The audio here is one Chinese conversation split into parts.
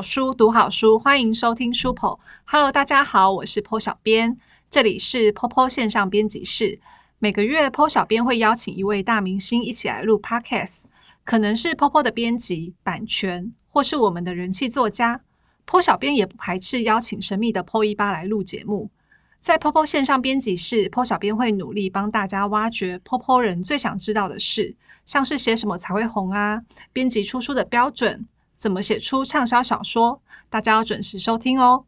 好书，读好书，欢迎收听书谱。Hello，大家好，我是 Po 小编，这里是 PoPo 线上编辑室。每个月 Po 小编会邀请一位大明星一起来录 Podcast，可能是 PoPo 的编辑、版权，或是我们的人气作家。Po 小编也不排斥邀请神秘的 Po 一八来录节目。在 PoPo 线上编辑室，Po 小编会努力帮大家挖掘 PoPo 人最想知道的事，像是写什么才会红啊，编辑出书的标准。怎么写出畅销小说？大家要准时收听哦。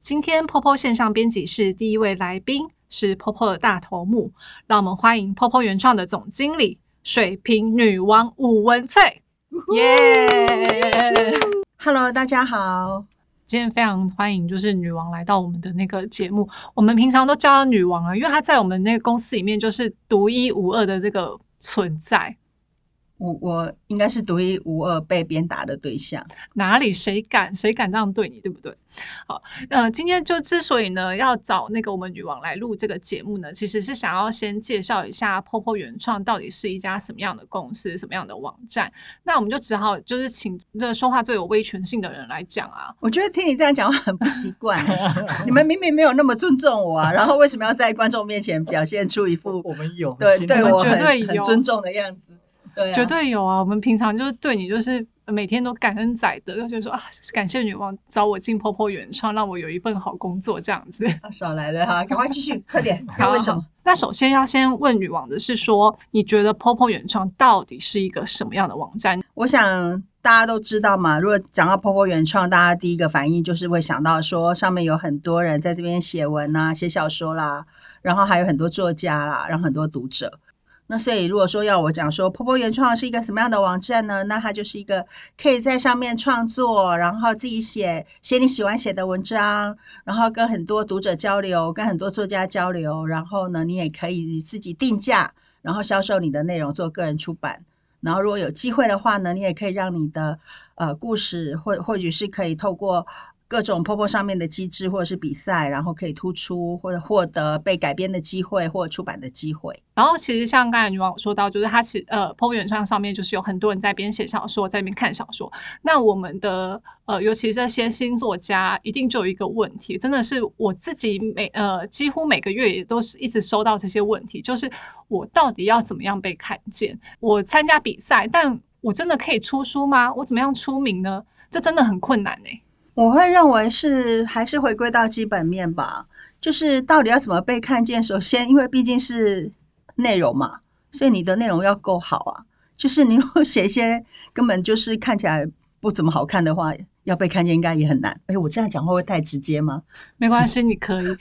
今天 POPO 线上编辑室第一位来宾是 POPO 的大头目，让我们欢迎 POPO 原创的总经理水瓶女王武文翠。耶！Hello，大家好。今天非常欢迎，就是女王来到我们的那个节目。我们平常都叫她女王啊，因为她在我们那个公司里面就是独一无二的这个存在。我我应该是独一无二被鞭打的对象，哪里谁敢谁敢这样对你，对不对？好，呃，今天就之所以呢要找那个我们女王来录这个节目呢，其实是想要先介绍一下 POPO 原创到底是一家什么样的公司，什么样的网站。那我们就只好就是请那个说话最有威权性的人来讲啊。我觉得听你这样讲话很不习惯，你们明明没有那么尊重我啊，然后为什么要在观众面前表现出一副我们有对对我绝对很尊重的样子？绝对有啊！我们平常就是对你就是每天都感恩载德，就说啊，感谢女王找我进婆婆原创，让我有一份好工作这样子。少来了哈，赶快继续，快点。那为什么？那首先要先问女王的是说，你觉得婆婆原创到底是一个什么样的网站？我想大家都知道嘛，如果讲到婆婆原创，大家第一个反应就是会想到说，上面有很多人在这边写文啊，写小说啦，然后还有很多作家啦，然后很多读者。那所以，如果说要我讲说，婆婆原创是一个什么样的网站呢？那它就是一个可以在上面创作，然后自己写写你喜欢写的文章，然后跟很多读者交流，跟很多作家交流，然后呢，你也可以自己定价，然后销售你的内容做个人出版。然后如果有机会的话呢，你也可以让你的呃故事，或或许是可以透过。各种 POPO 上面的机制或者是比赛，然后可以突出或者获得被改编的机会或者出版的机会。然后其实像刚才女王说到，就是它其呃 POPO 原创上面就是有很多人在编写小说，在那边看小说。那我们的呃，尤其这些新作家，一定就有一个问题，真的是我自己每呃几乎每个月也都是一直收到这些问题，就是我到底要怎么样被看见？我参加比赛，但我真的可以出书吗？我怎么样出名呢？这真的很困难呢。我会认为是还是回归到基本面吧，就是到底要怎么被看见。首先，因为毕竟是内容嘛，所以你的内容要够好啊。就是你如果写一些根本就是看起来不怎么好看的话。要被看见应该也很难。哎，我这样讲会不会太直接吗？没关系，你可以。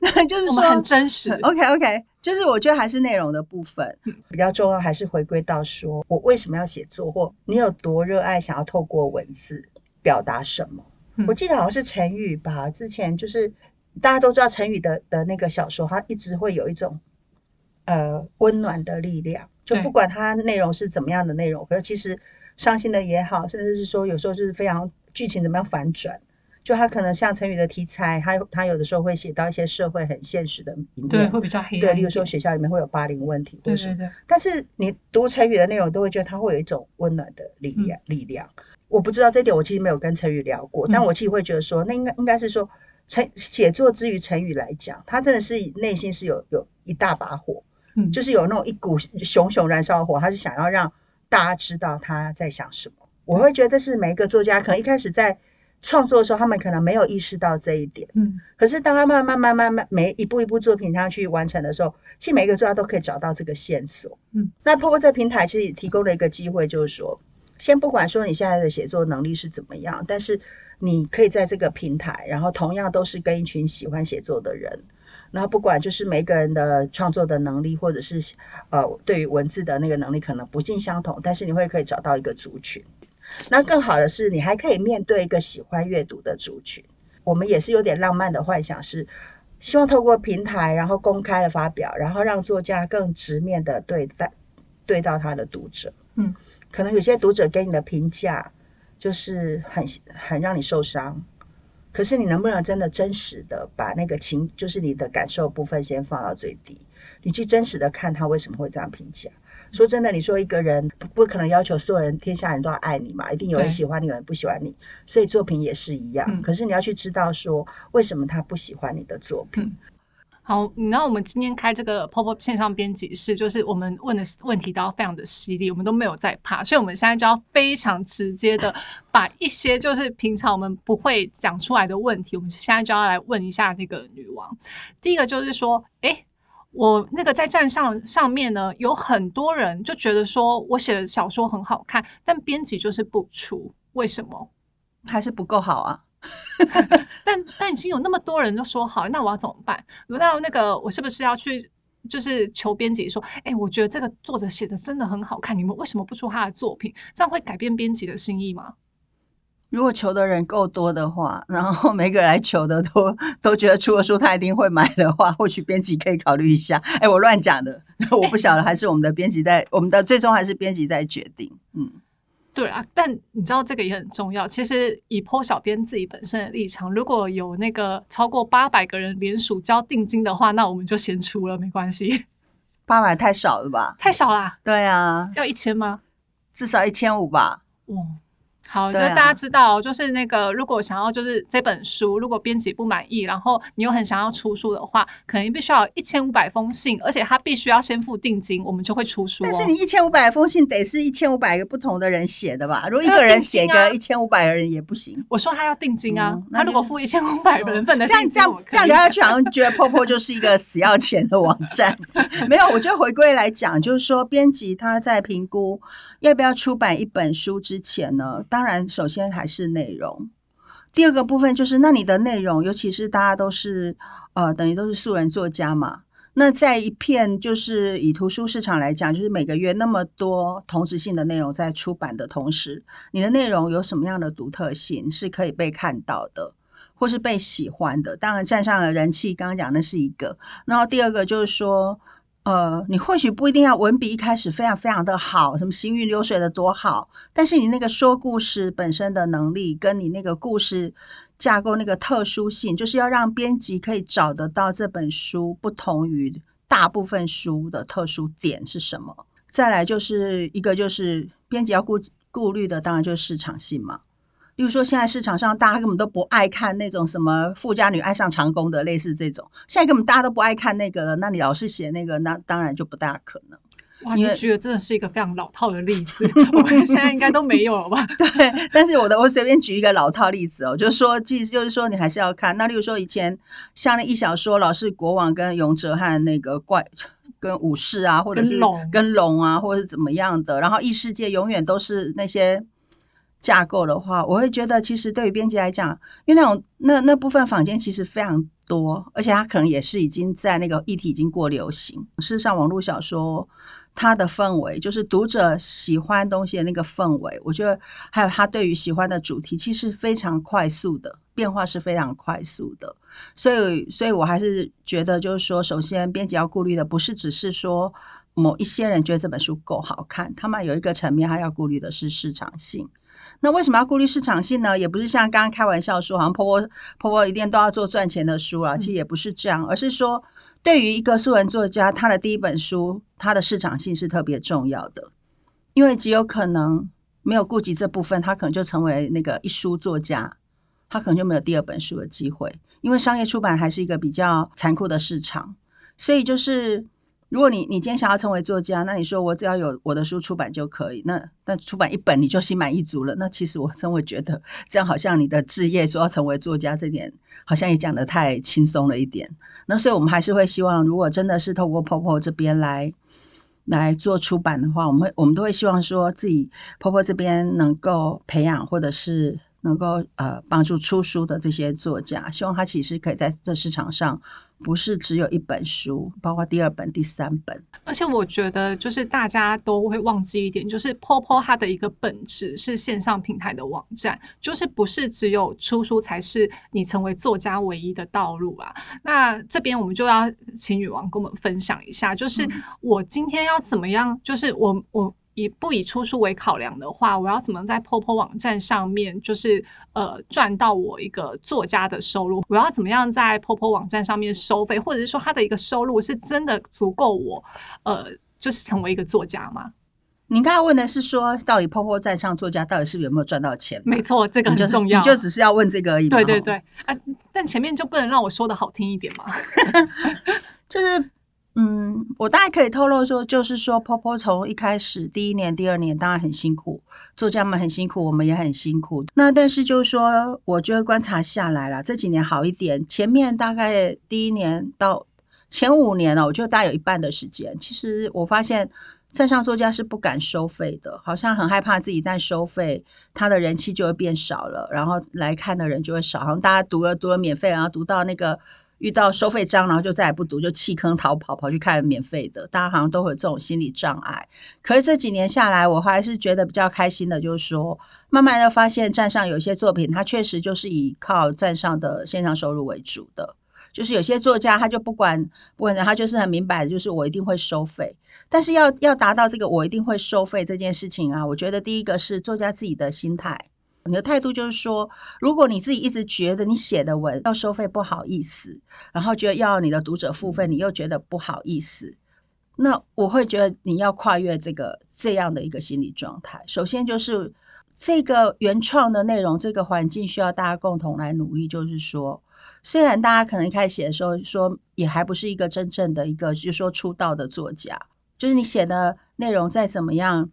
那就是说很真实。OK OK，就是我觉得还是内容的部分比较重要，还是回归到说我为什么要写作，或你有多热爱想要透过文字表达什么。我记得好像是陈宇吧，之前就是大家都知道陈宇的的那个小说，他一直会有一种呃温暖的力量，就不管他内容是怎么样的内容，可是其实。伤心的也好，甚至是说有时候就是非常剧情怎么样反转，就他可能像成语的题材，他他有的时候会写到一些社会很现实的一面，对，会比较黑暗。对，例如说学校里面会有霸凌问题，对对对。但是你读成语的内容，都会觉得他会有一种温暖的力量。力量，我不知道这点，我其实没有跟成语聊过，但我其实会觉得说，那应该应该是说，成写作之于成语来讲，他真的是内心是有有一大把火，嗯，就是有那种一股熊熊燃烧的火，他是想要让。大家知道他在想什么，我会觉得这是每一个作家可能一开始在创作的时候，他们可能没有意识到这一点。嗯，可是当他慢慢慢慢慢每一步一步作品上去完成的时候，其实每一个作家都可以找到这个线索。嗯，那透过这个平台，其实提供了一个机会，就是说，先不管说你现在的写作能力是怎么样，但是你可以在这个平台，然后同样都是跟一群喜欢写作的人。然后不管就是每个人的创作的能力，或者是呃对于文字的那个能力可能不尽相同，但是你会可以找到一个族群。那更好的是，你还可以面对一个喜欢阅读的族群。我们也是有点浪漫的幻想，是希望透过平台，然后公开的发表，然后让作家更直面的对待对到他的读者。嗯，可能有些读者给你的评价就是很很让你受伤。可是你能不能真的真实的把那个情，就是你的感受部分先放到最低，你去真实的看他为什么会这样评价。说真的，你说一个人不不可能要求所有人天下人都要爱你嘛，一定有人喜欢你，有人不喜欢你，所以作品也是一样。嗯可是你要去知道说为什么他不喜欢你的作品。好，你知道我们今天开这个 POPO 线上编辑室，就是我们问的问题都非常的犀利，我们都没有在怕，所以我们现在就要非常直接的 把一些就是平常我们不会讲出来的问题，我们现在就要来问一下那个女王。第一个就是说，诶，我那个在站上上面呢，有很多人就觉得说我写的小说很好看，但编辑就是不出，为什么？还是不够好啊。但但已经有那么多人都说好，那我要怎么办？那那个我是不是要去就是求编辑说，哎，我觉得这个作者写的真的很好看，你们为什么不出他的作品？这样会改变编辑的心意吗？如果求的人够多的话，然后每个人来求的都都觉得出了书他一定会买的话，或许编辑可以考虑一下。哎，我乱讲的，我不晓得，还是我们的编辑在，我们的最终还是编辑在决定。嗯，对啊，但你知道这个也很重要。其实以 PO 小编自己本身的立场，如果有那个超过八百个人联署交定金的话，那我们就先出了，没关系。八百太少了吧？太少啦，对啊，要一千吗？至少一千五吧。嗯，好，就对啊大家知道，就是那个如果想要就是这本书，如果编辑不满意，然后你又很想要出书的话，可能必须要一千五百封信，而且他必须要先付定金，我们就会出书、哦。但是你一千五百封信得是一千五百个不同的人写的吧？如果一个人写个一千五百个人也不行。我说他要定金啊，他如果付一千五百人份的这样这样这样聊下去，好像觉得 POPO 就是一个死要钱的网站。没有，我觉得回归来讲，就是说编辑他在评估要不要出版一本书之前呢，当然首先还是内容。第二个部分就是，那你的内容，尤其是大家都是呃，等于都是素人作家嘛。那在一片就是以图书市场来讲，就是每个月那么多同时性的内容在出版的同时，你的内容有什么样的独特性是可以被看到的？或是被喜欢的，当然站上了人气，刚刚讲的是一个。然后第二个就是说，呃，你或许不一定要文笔一开始非常非常的好，什么行云流水的多好，但是你那个说故事本身的能力，跟你那个故事架构那个特殊性，就是要让编辑可以找得到这本书不同于大部分书的特殊点是什么。再来就是一个就是编辑要顾顾虑的，当然就是市场性嘛。例如说，现在市场上大家根本都不爱看那种什么富家女爱上长工的，类似这种，现在根本大家都不爱看那个了。那你老是写那个，那当然就不大可能。哇，你举的真的是一个非常老套的例子，我们现在应该都没有了吧？对，但是我的我随便举一个老套例子哦，就是说，即就是说你还是要看。那例如说以前像那一小说，老是国王跟勇者和那个怪跟武士啊，或者是跟龙跟龙啊，或者是怎么样的，然后异世界永远都是那些。架构的话，我会觉得其实对于编辑来讲，因为那种那那部分坊间其实非常多，而且它可能也是已经在那个议题已经过流行。事实上，网络小说它的氛围，就是读者喜欢东西的那个氛围，我觉得还有他对于喜欢的主题，其实非常快速的变化是非常快速的。所以，所以我还是觉得，就是说，首先编辑要顾虑的不是只是说某一些人觉得这本书够好看，他们有一个层面，他要顾虑的是市场性。那为什么要顾虑市场性呢？也不是像刚刚开玩笑说，好像婆婆婆婆一定都要做赚钱的书啊，其实也不是这样，而是说，对于一个素人作家，他的第一本书，他的市场性是特别重要的，因为极有可能没有顾及这部分，他可能就成为那个一书作家，他可能就没有第二本书的机会，因为商业出版还是一个比较残酷的市场，所以就是。如果你你今天想要成为作家，那你说我只要有我的书出版就可以，那那出版一本你就心满意足了。那其实我真会觉得这样好像你的志业说要成为作家这点，好像也讲得太轻松了一点。那所以我们还是会希望，如果真的是透过 POPO 这边来来做出版的话，我们会我们都会希望说自己 POPO 这边能够培养或者是能够呃帮助出书的这些作家，希望他其实可以在这市场上。不是只有一本书，包括第二本、第三本。而且我觉得，就是大家都会忘记一点，就是 POPO 它的一个本质是线上平台的网站，就是不是只有出书才是你成为作家唯一的道路啊。那这边我们就要请女王跟我们分享一下，就是我今天要怎么样，就是我我。以不以出书为考量的话，我要怎么在 POPO 网站上面，就是呃赚到我一个作家的收入？我要怎么样在 POPO 网站上面收费，或者是说他的一个收入是真的足够我呃就是成为一个作家吗？您刚才问的是说，到底 POPO 站上作家到底是有没有赚到钱？没错，这个很重要。你就只是要问这个而已对对对啊，但前面就不能让我说的好听一点吗？就是，嗯，我大概可以透露说，就是说，Popo 从一开始第一年、第二年当然很辛苦，作家们很辛苦，我们也很辛苦。那但是就是说，我觉得观察下来了，这几年好一点。前面大概第一年到前五年呢、我就大概有一半的时间，其实我发现。站上作家是不敢收费的，好像很害怕自己一旦收费，他的人气就会变少了，然后来看的人就会少。好像大家读了读了免费，然后读到那个遇到收费章，然后就再也不读，就弃坑逃跑，跑去看免费的。大家好像都会有这种心理障碍。可是这几年下来，我还是觉得比较开心的，就是说，慢慢的发现站上有些作品，它确实就是以靠站上的线上收入为主的。就是有些作家他就不管不管他就是很明白，就是我一定会收费。但是要要达到这个我一定会收费这件事情啊，我觉得第一个是作家自己的心态，你的态度就是说，如果你自己一直觉得你写的文要收费不好意思，然后觉得要你的读者付费，你又觉得不好意思，那我会觉得你要跨越这个这样的一个心理状态。首先就是这个原创的内容，这个环境需要大家共同来努力，就是说。虽然大家可能一开始写的时候说也还不是一个真正的一个，就是说出道的作家，就是你写的内容再怎么样，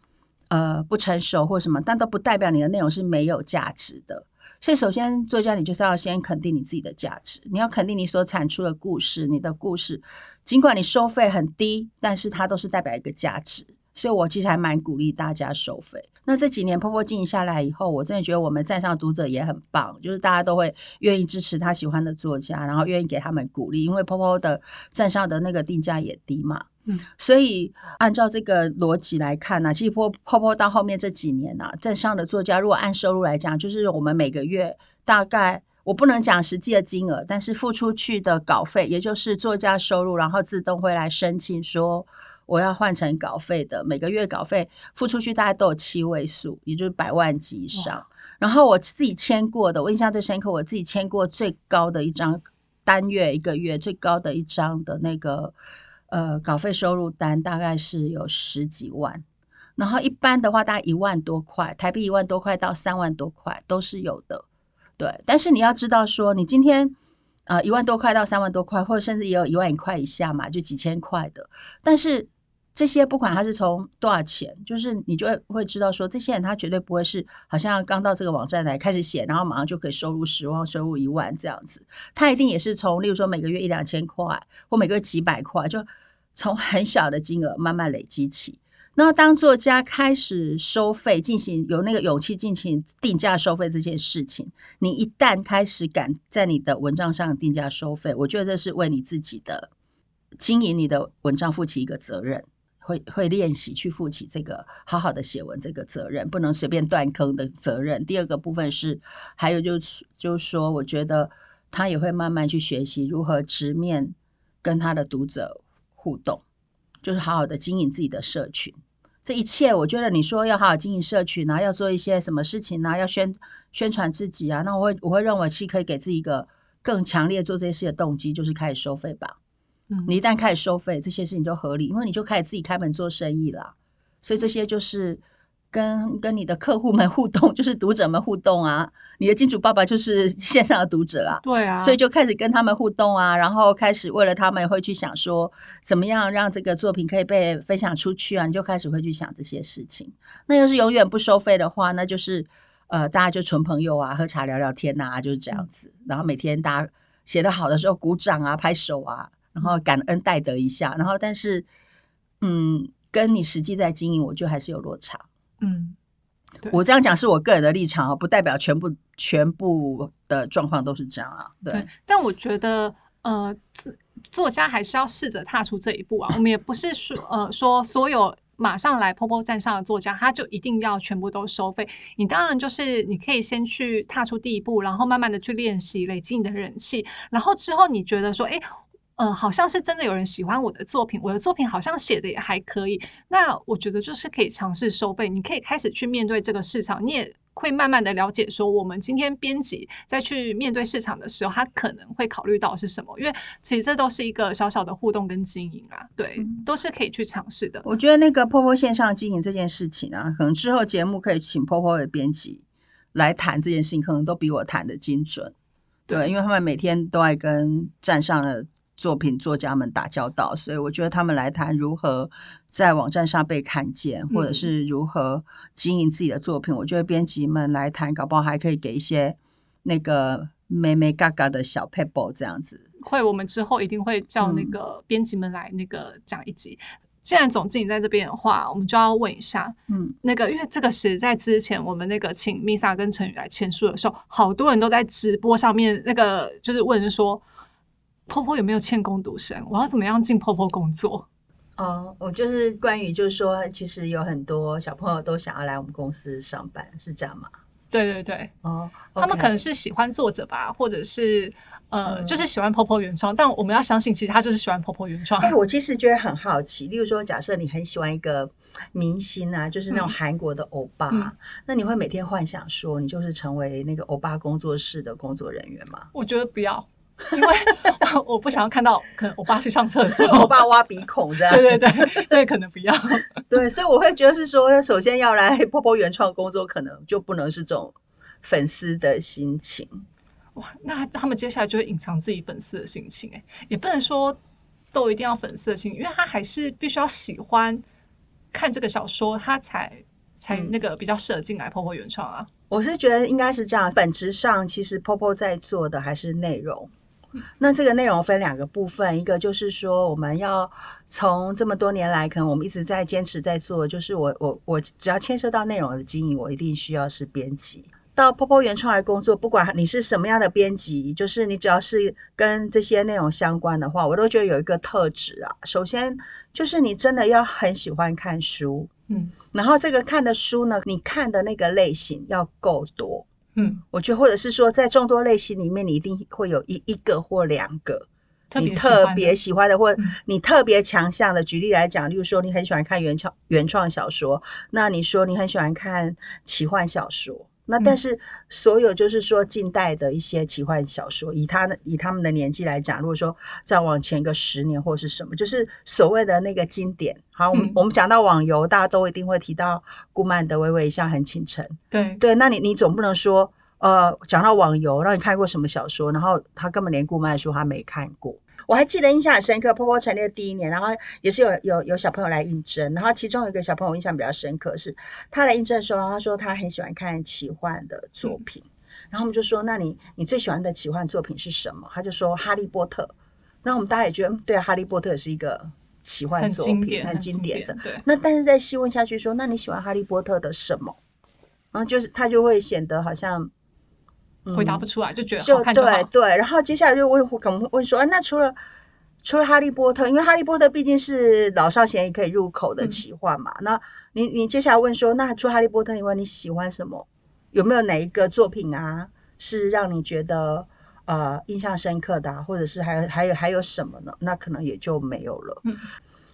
呃，不成熟或什么，但都不代表你的内容是没有价值的。所以，首先作家你就是要先肯定你自己的价值，你要肯定你所产出的故事，你的故事，尽管你收费很低，但是它都是代表一个价值。所以我其实还蛮鼓励大家收费。那这几年婆婆经营下来以后，我真的觉得我们站上读者也很棒，就是大家都会愿意支持他喜欢的作家，然后愿意给他们鼓励，因为婆婆的站上的那个定价也低嘛。嗯，所以按照这个逻辑来看呢、其实婆婆婆到后面这几年呢、站上的作家如果按收入来讲，就是我们每个月大概。我不能讲实际的金额，但是付出去的稿费，也就是作家收入，然后自动会来申请说我要换成稿费的，每个月稿费付出去大概都有七位数，也就是百万级以上。然后我自己签过的，我印象最深刻，我自己签过最高的一张单月一个月最高的一张的那个呃稿费收入单，大概是有十几万。然后一般的话，大概一万多块，台币一万多块到三万多块都是有的。对，但是你要知道说，你今天呃一万多块到三万多块，或者甚至也有一万块以下嘛，就几千块的。但是这些不管他是从多少钱，就是你就会会知道说，这些人他绝对不会是好像刚到这个网站来开始写，然后马上就可以收入十万、收入一万这样子。他一定也是从，例如说每个月一两千块，或每个月几百块，就从很小的金额慢慢累积起。那当作家开始收费，进行有那个勇气进行定价收费这件事情，你一旦开始敢在你的文章上定价收费，我觉得这是为你自己的经营你的文章负起一个责任，会会练习去负起这个好好的写文这个责任，不能随便断坑的责任。第二个部分是，还有就是就是说，我觉得他也会慢慢去学习如何直面跟他的读者互动。就是好好的经营自己的社群，这一切我觉得你说要好好经营社群啊，要做一些什么事情啊，要宣宣传自己啊，那我会我会认为是可以给自己一个更强烈做这些事的动机，就是开始收费吧。嗯你一旦开始收费，这些事情就合理，因为你就开始自己开门做生意了。所以这些就是跟跟你的客户们互动，就是读者们互动啊。你的金主爸爸就是线上的读者啦。对啊，所以就开始跟他们互动啊，然后开始为了他们会去想说，怎么样让这个作品可以被分享出去啊，你就开始会去想这些事情。那要是永远不收费的话，那就是呃大家就纯朋友啊，喝茶聊聊天啊，就是这样子。然后每天大家写得好的时候鼓掌啊，拍手啊，然后感恩戴德一下，然后但是嗯，跟你实际在经营，我觉得还是有落差。嗯，我这样讲是我个人的立场啊，不代表全部全部的状况都是这样啊。对对，但我觉得呃，作作家还是要试着踏出这一步啊。我们也不是说呃说所有马上来 POPO 站上的作家，他就一定要全部都收费。你当然就是你可以先去踏出第一步，然后慢慢的去练习，累积你的人气，然后之后你觉得说，哎。呃，好像是真的有人喜欢我的作品，我的作品好像写的也还可以，那我觉得就是可以尝试收费，你可以开始去面对这个市场，你也会慢慢的了解说，我们今天编辑再去面对市场的时候，他可能会考虑到是什么，因为其实这都是一个小小的互动跟经营啊，对，嗯都是可以去尝试的。我觉得那个婆婆线上经营这件事情啊，可能之后节目可以请婆婆的编辑来谈这件事情，可能都比我谈的精准。对，因为他们每天都爱跟站上的作品作家们打交道，所以我觉得他们来谈如何在网站上被看见，或者嗯是如何经营自己的作品，我觉得编辑们来谈，搞不好还可以给一些那个妹妹嘎嘎的小 pebble 这样子。会，我们之后一定会叫那嗯个编辑们来那个讲一集。既然总经理在这边的话，我们就要问一下，嗯，那个，因为这个是在之前我们那个请 Misa 跟陈宇来签书的时候，好多人都在直播上面那个就是问说，婆婆有没有欠工读生？我要怎么样进婆婆工作？哦，我就是关于就是说，其实有很多小朋友都想要来我们公司上班，是这样吗？对对对，哦，他们可能是喜欢作者吧，或者是呃，嗯就是喜欢婆婆原创，但我们要相信，其实他就是喜欢婆婆原创。哎、我其实觉得很好奇，例如说，假设你很喜欢一个明星啊，就是那种嗯韩国的欧巴，嗯那你会每天幻想说，你就是成为那个欧巴工作室的工作人员吗？我觉得不要，因为我不想要看到可能我爸去上厕所。我爸挖鼻孔这样？对对对对，可能不要。对，所以我会觉得是说，首先要来波波原创工作，可能就不能是这种粉丝的心情。哇，那他们接下来就会隐藏自己粉丝的心情，哎，也不能说都一定要粉丝的心情，因为他还是必须要喜欢看这个小说，他才才嗯那个比较适合进来婆婆原创啊。我是觉得应该是这样，本质上其实 Popo 在做的还是内容。那这个内容分两个部分，一个就是说我们要从这么多年来，可能我们一直在坚持在做，就是我我我只要牵涉到内容的经营，我一定需要是编辑。到 Popo 原创来工作，不管你是什么样的编辑，就是你只要是跟这些内容相关的话，我都觉得有一个特质啊。首先就是你真的要很喜欢看书，嗯然后这个看的书呢，你看的那个类型要够多。嗯，我觉得，或者是说，在众多类型里面，你一定会有一一个或两个你特别喜特欢的或嗯你特别强项的。举例来讲，例如说，你很喜欢看原创原创小说，那你说你很喜欢看奇幻小说，那但嗯是所有就是说近代的一些奇幻小说，以他的以他们的年纪来讲，如果说再往前个十年或是什么，就是所谓的那个经典。好，我们、嗯我们讲到网游，大家都一定会提到顾漫的《微微一笑很倾城》。对对，那你你总不能说，呃，讲到网游，让你看过什么小说，然后他根本连顾漫书他没看过。我还记得印象很深刻，波波成立的第一年，然后也是有有有小朋友来应征，然后其中有一个小朋友印象比较深刻，是他来应征的时候，他说他很喜欢看奇幻的作品，然后我们就说，那你你最喜欢的奇幻作品是什么？他就说《哈利波特》，那我们大家也觉得，嗯对啊，《哈利波特》也是一个奇幻作品，很经典的。对，那但是再细问下去说，那你喜欢哈利波特的什么？然后就是他就会显得好像、嗯回答不出来，就觉得就好看就好。对对，然后接下来就问可能会问说，啊、那除了除了哈利波特，因为哈利波特毕竟是老少咸宜可以入口的嗯奇幻嘛，那你你接下来问说，那除了哈利波特以外，你喜欢什么？有没有哪一个作品啊，是让你觉得呃印象深刻的、啊，或者是还有还有还有什么呢？那可能也就没有了。嗯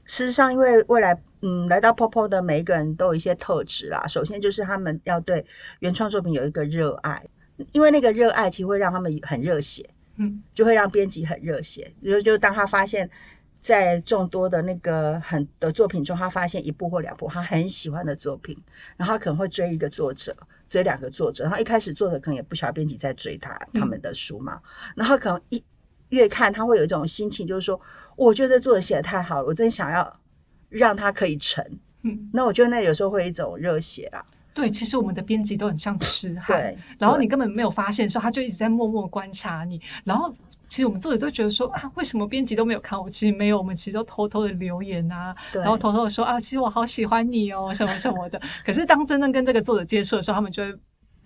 事实上，因为未来，嗯，来到 Popo 的每一个人都有一些特质啦。首先就是他们要对原创作品有一个热爱，因为那个热爱其实会让他们很热血，嗯。就会让编辑很热血。就就当他发现，在众多的那个很的作品中，他发现一部或两部他很喜欢的作品，然后他可能会追一个作者，追两个作者，然后一开始作者可能也不晓得编辑在追他嗯。他们的书嘛，然后可能一越看他会有一种心情，就是说，我觉得这作者写的太好了，我真想要让他可以成。嗯，那我觉得那有时候会一种热血啦，对，其实我们的编辑都很像痴汉，然后你根本没有发现的时候，他就一直在默默观察你。然后其实我们作者都觉得说啊，为什么编辑都没有看我？其实没有，我们其实都偷偷的留言啊，然后偷偷的说啊，其实我好喜欢你哦，什么什么的。可是当真正跟这个作者接触的时候，他们就会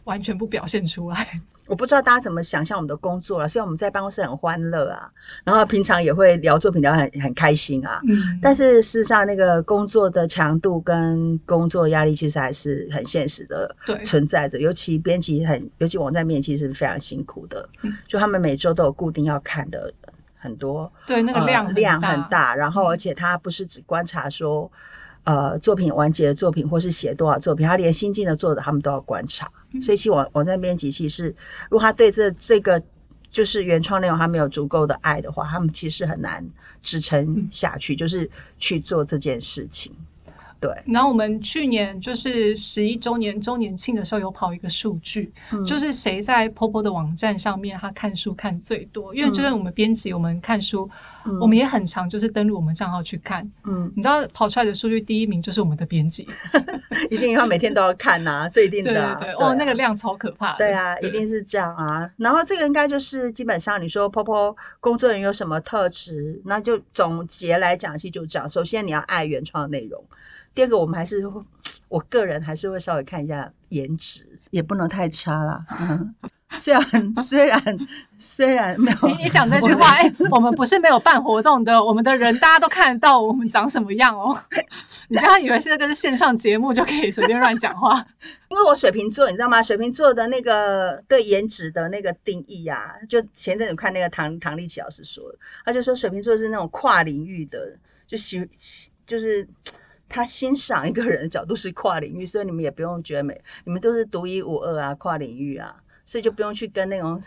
完全不表现出来。我不知道大家怎么想象我们的工作了，虽然我们在办公室很欢乐啊，然后平常也会聊作品聊得很很开心啊，嗯，但是事实上那个工作的强度跟工作压力其实还是很现实的对，存在着，尤其编辑很，尤其网站编辑其实是非常辛苦的，嗯。就他们每周都有固定要看的很多，对，那个呃量、量很很大，然后嗯。而且他不是只观察说。呃，作品完结的作品，或是写多少作品，他连新进的作者他们都要观察。嗯。所以，其实网网站编辑其实，如果他对这这个就是原创内容他没有足够的爱的话，他们其实很难支撑嗯下去，就是去做这件事情。对，然后我们去年就是十一周年周年庆的时候，有跑一个数据，嗯。就是谁在 Popo 的网站上面他看书看最多，因为就算我们编辑，我们看书，嗯我们也很常就是登录我们账号去看。嗯，你知道跑出来的数据第一名就是我们的编辑，一定要每天都要看呐、所以一定对的、啊。对对，啊哦，那个量超可怕的。对啊，一定是这样啊。然后这个应该就是基本上你说 Popo 工作人员有什么特质，那就总结来讲，其实就这样。首先你要爱原创内容，第二个我们还是会我个人还是会稍微看一下颜值。也不能太差啦。嗯，虽然虽然虽然没有，你你讲这句话，哎、我们不是没有办活动的，我们的人大家都看得到我们长什么样哦。你不要以为是这个是线上节目就可以随便乱讲话。因为我水瓶座，你知道吗？水瓶座的那个对颜值的那个定义啊，就前阵子看那个唐唐立奇老师说的，他就说水瓶座是那种跨领域的，就喜喜就是他欣赏一个人的角度是跨领域，所以你们也不用觉得美，你们都是独一无二啊，跨领域啊，所以就不用去跟那种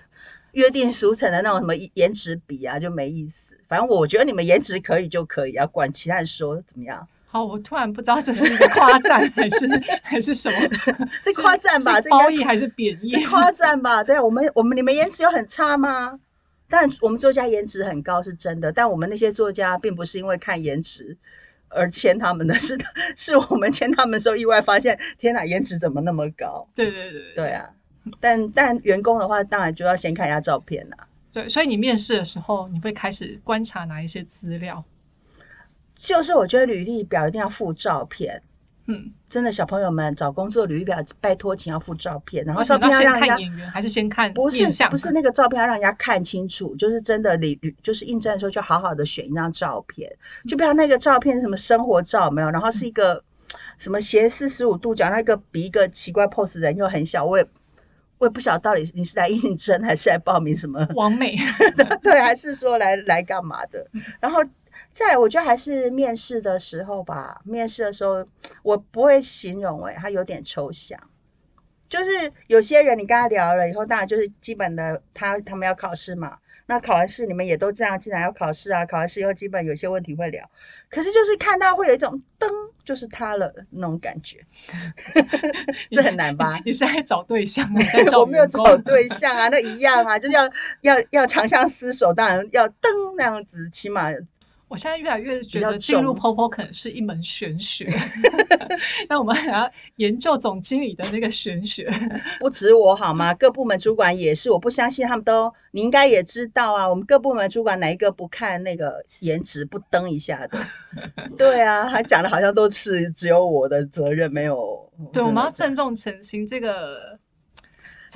约定俗成的那种什么颜值比啊，就没意思。反正我觉得你们颜值可以就可以啊，管其他人说怎么样。好，我突然不知道这是一个夸赞还是还是什么？这夸赞吧，这褒义还是贬义？是夸赞吧？对啊，我们我们你们颜值有很差吗？但我们作家颜值很高是真的，但我们那些作家并不是因为看颜值而签他们的，是是我们签他们的时候意外发现，天哪，颜值怎么那么高？对对对对啊，但但员工的话，当然就要先看一下照片啦。对，所以你面试的时候，你会开始观察哪一些资料？就是我觉得履历表一定要附照片。嗯，真的，小朋友们找工作履历表，拜托请要附照片，然后照片要让人家看演员，还是先看不是？不是那个照片要让人家看清楚，就是真的履履就是应征的时候就好好的选一张照片，就不要那个照片什么生活照有没有，然后是一个什么斜四十五度角，那个比一个奇怪 pose 人又很小，我也我也不晓得到底你是来应征还是来报名什么，完美，对，还是说来来干嘛的？然后再来，我觉得还是面试的时候吧，面试的时候我不会形容诶、它有点抽象。就是有些人你跟他聊了以后，当然就是基本的他他们要考试嘛，那考完试你们也都这样，既然要考试啊，考完试以后基本有些问题会聊，可是就是看到会有一种噔，就是他了那种感觉，这很难吧？你是在找对象吗？在 找我没有找对象啊，那一样啊，就是要要要长相厮守，当然要噔那样子，起码我现在越来越觉得进入重 POPO 可能是一门玄学 那我们还要研究总经理的那个玄学。不止我好吗？各部门主管也是，我不相信他们都，你应该也知道啊。我们各部门主管哪一个不看那个颜值不登一下的？对啊，还讲的好像都是只有我的责任，没有。对，我们要郑重澄清这个。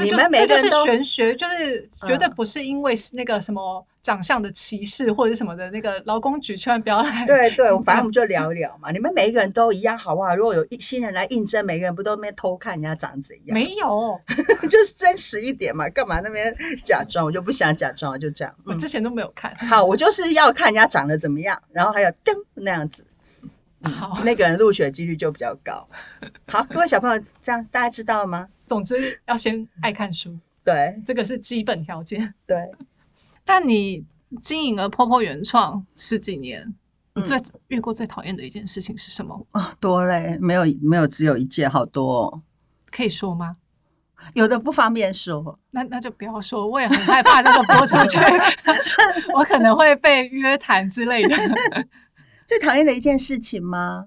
这就你们每这就是个人都玄学，就是绝对嗯不是因为是那个什么长相的歧视或者什么的那个劳工局，千万不要来。对对，反正我们就聊一聊嘛。你们每一个人都一样好不好？如果有一新人来应征，每个人不都那边偷看人家长怎样？没有，就是真实一点嘛，干嘛那边假装？我就不想假装，就这样。嗯我之前都没有看。好，我就是要看人家长得怎么样，然后还有噔那样子，好，那个人录取的几率就比较高。好，各位小朋友，这样大家知道了吗？总之要先爱看书，对这个是基本条件。对，但你经营了 POPO 原创十几年，你嗯最遇过最讨厌的一件事情是什么？啊、多嘞，没有没有只有一件，好多、哦，可以说吗？有的不方便说。那那就不要说，我也很害怕那个播出去，我可能会被约谈之类的。最讨厌的一件事情吗？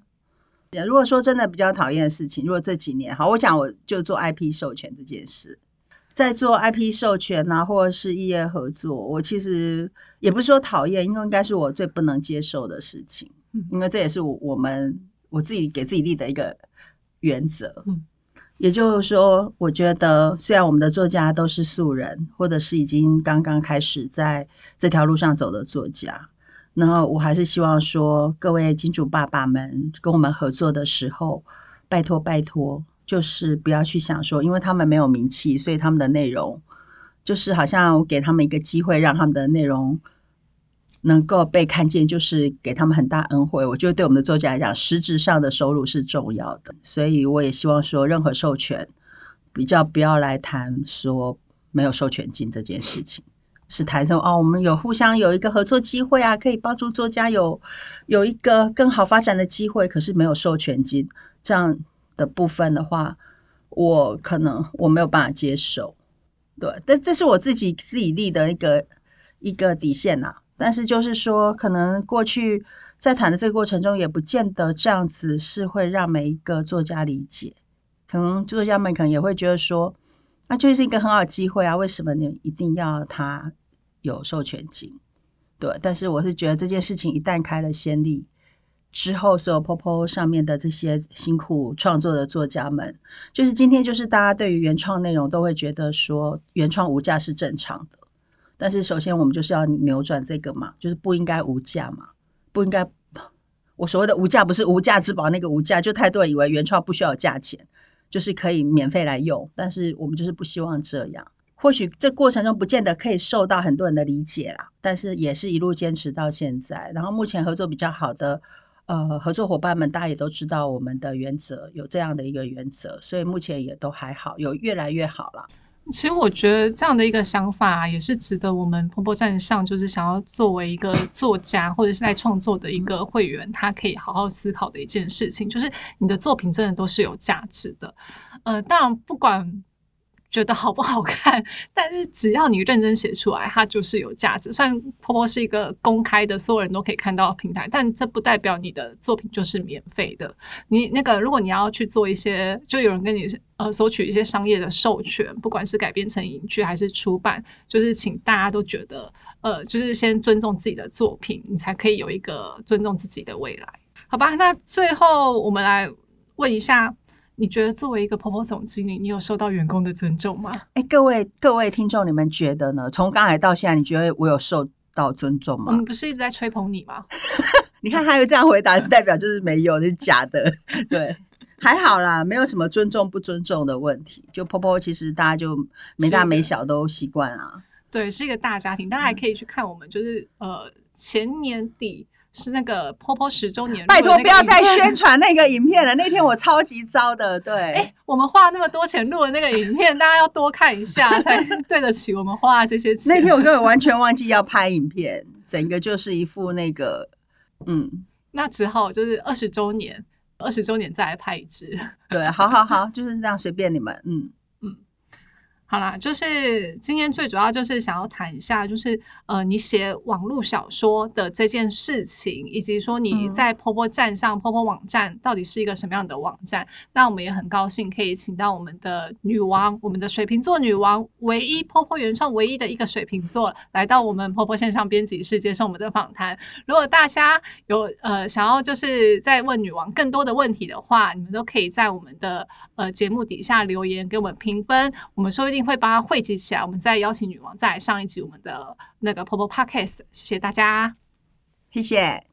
如果说真的比较讨厌的事情，如果这几年好，我讲我就做 IP 授权这件事，在做 IP 授权啊，或者是异业合作，我其实也不是说讨厌，因为应该是我最不能接受的事情，嗯因为这也是我我们我自己给自己立的一个原则。嗯也就是说，我觉得虽然我们的作家都是素人，或者是已经刚刚开始在这条路上走的作家，然后我还是希望说，各位金主爸爸们跟我们合作的时候，拜托拜托，就是不要去想说，因为他们没有名气，所以他们的内容就是好像我给他们一个机会，让他们的内容能够被看见，就是给他们很大恩惠。我觉得对我们的作家来讲，实质上的收入是重要的，所以我也希望说，任何授权比较不要来谈说没有授权金这件事情，是谈说哦，我们有互相有一个合作机会啊，可以帮助作家有有一个更好发展的机会，可是没有授权金这样的部分的话，我可能我没有办法接受。对，但这是我自己自己立的一个一个底线呐。但是就是说，可能过去在谈的这个过程中，也不见得这样子是会让每一个作家理解。可能作家们可能也会觉得说，那就是一个很好的机会啊，为什么你一定要他有授权金？对，但是我是觉得这件事情一旦开了先例之后，所有 P O P 上面的这些辛苦创作的作家们，就是今天就是大家对于原创内容都会觉得说，原创无价是正常的。但是首先我们就是要扭转这个嘛，就是不应该无价嘛，不应该。我所谓的无价不是无价之宝那个无价，就太多人以为原创不需要价钱，就是可以免费来用。但是我们就是不希望这样。或许这过程中不见得可以受到很多人的理解啦，但是也是一路坚持到现在。然后目前合作比较好的呃合作伙伴们，大家也都知道我们的原则有这样的一个原则，所以目前也都还好，有越来越好了。其实我觉得这样的一个想法也是值得我们婆婆站上，就是想要作为一个作家或者是在创作的一个会员，他可以好好思考的一件事情，就是你的作品真的都是有价值的。呃，当然不管。觉得好不好看？但是只要你认真写出来，它就是有价值。虽然婆婆是一个公开的，所有人都可以看到的平台，但这不代表你的作品就是免费的。你那个，如果你要去做一些，就有人跟你呃索取一些商业的授权，不管是改编成影剧还是出版，就是请大家都觉得，呃，就是先尊重自己的作品，你才可以有一个尊重自己的未来，好吧？那最后我们来问一下。你觉得作为一个婆婆总经理，你有受到员工的尊重吗？哎，各位各位听众，你们觉得呢？从刚才到现在，你觉得我有受到尊重吗？我们不是一直在吹捧你吗？你看，他有这样回答，代表就是没有，是假的。对，还好啦，没有什么尊重不尊重的问题。就婆婆，其实大家就没大没小都习惯啊。对，是一个大家庭，大家还可以去看我们，就是呃前年底。是那个婆婆十周年，拜托不要再宣传那个影片了。那天我超级糟的，对。哎，我们花那么多钱录的那个影片，大家要多看一下，才对得起我们花这些钱。那天我根本完全忘记要拍影片，整个就是一副那个，嗯。那只好就是二十周年，二十周年再来拍一支。对，好好好，就是这样，随便你们，嗯。好啦，就是今天最主要就是想要谈一下，就是呃，你写网络小说的这件事情，以及说你在婆婆站上婆婆网站到底是一个什么样的网站。那我们也很高兴可以请到我们的女王，我们的水瓶座女王，唯一婆婆原创唯一的一个水瓶座，来到我们婆婆线上编辑室接受我们的访谈。如果大家有呃想要就是在问女王更多的问题的话，你们都可以在我们的呃节目底下留言给我们评分，我们说不会把它汇集起来，我们再邀请女王再上一集我们的那个婆婆 podcast。谢谢大家，谢谢。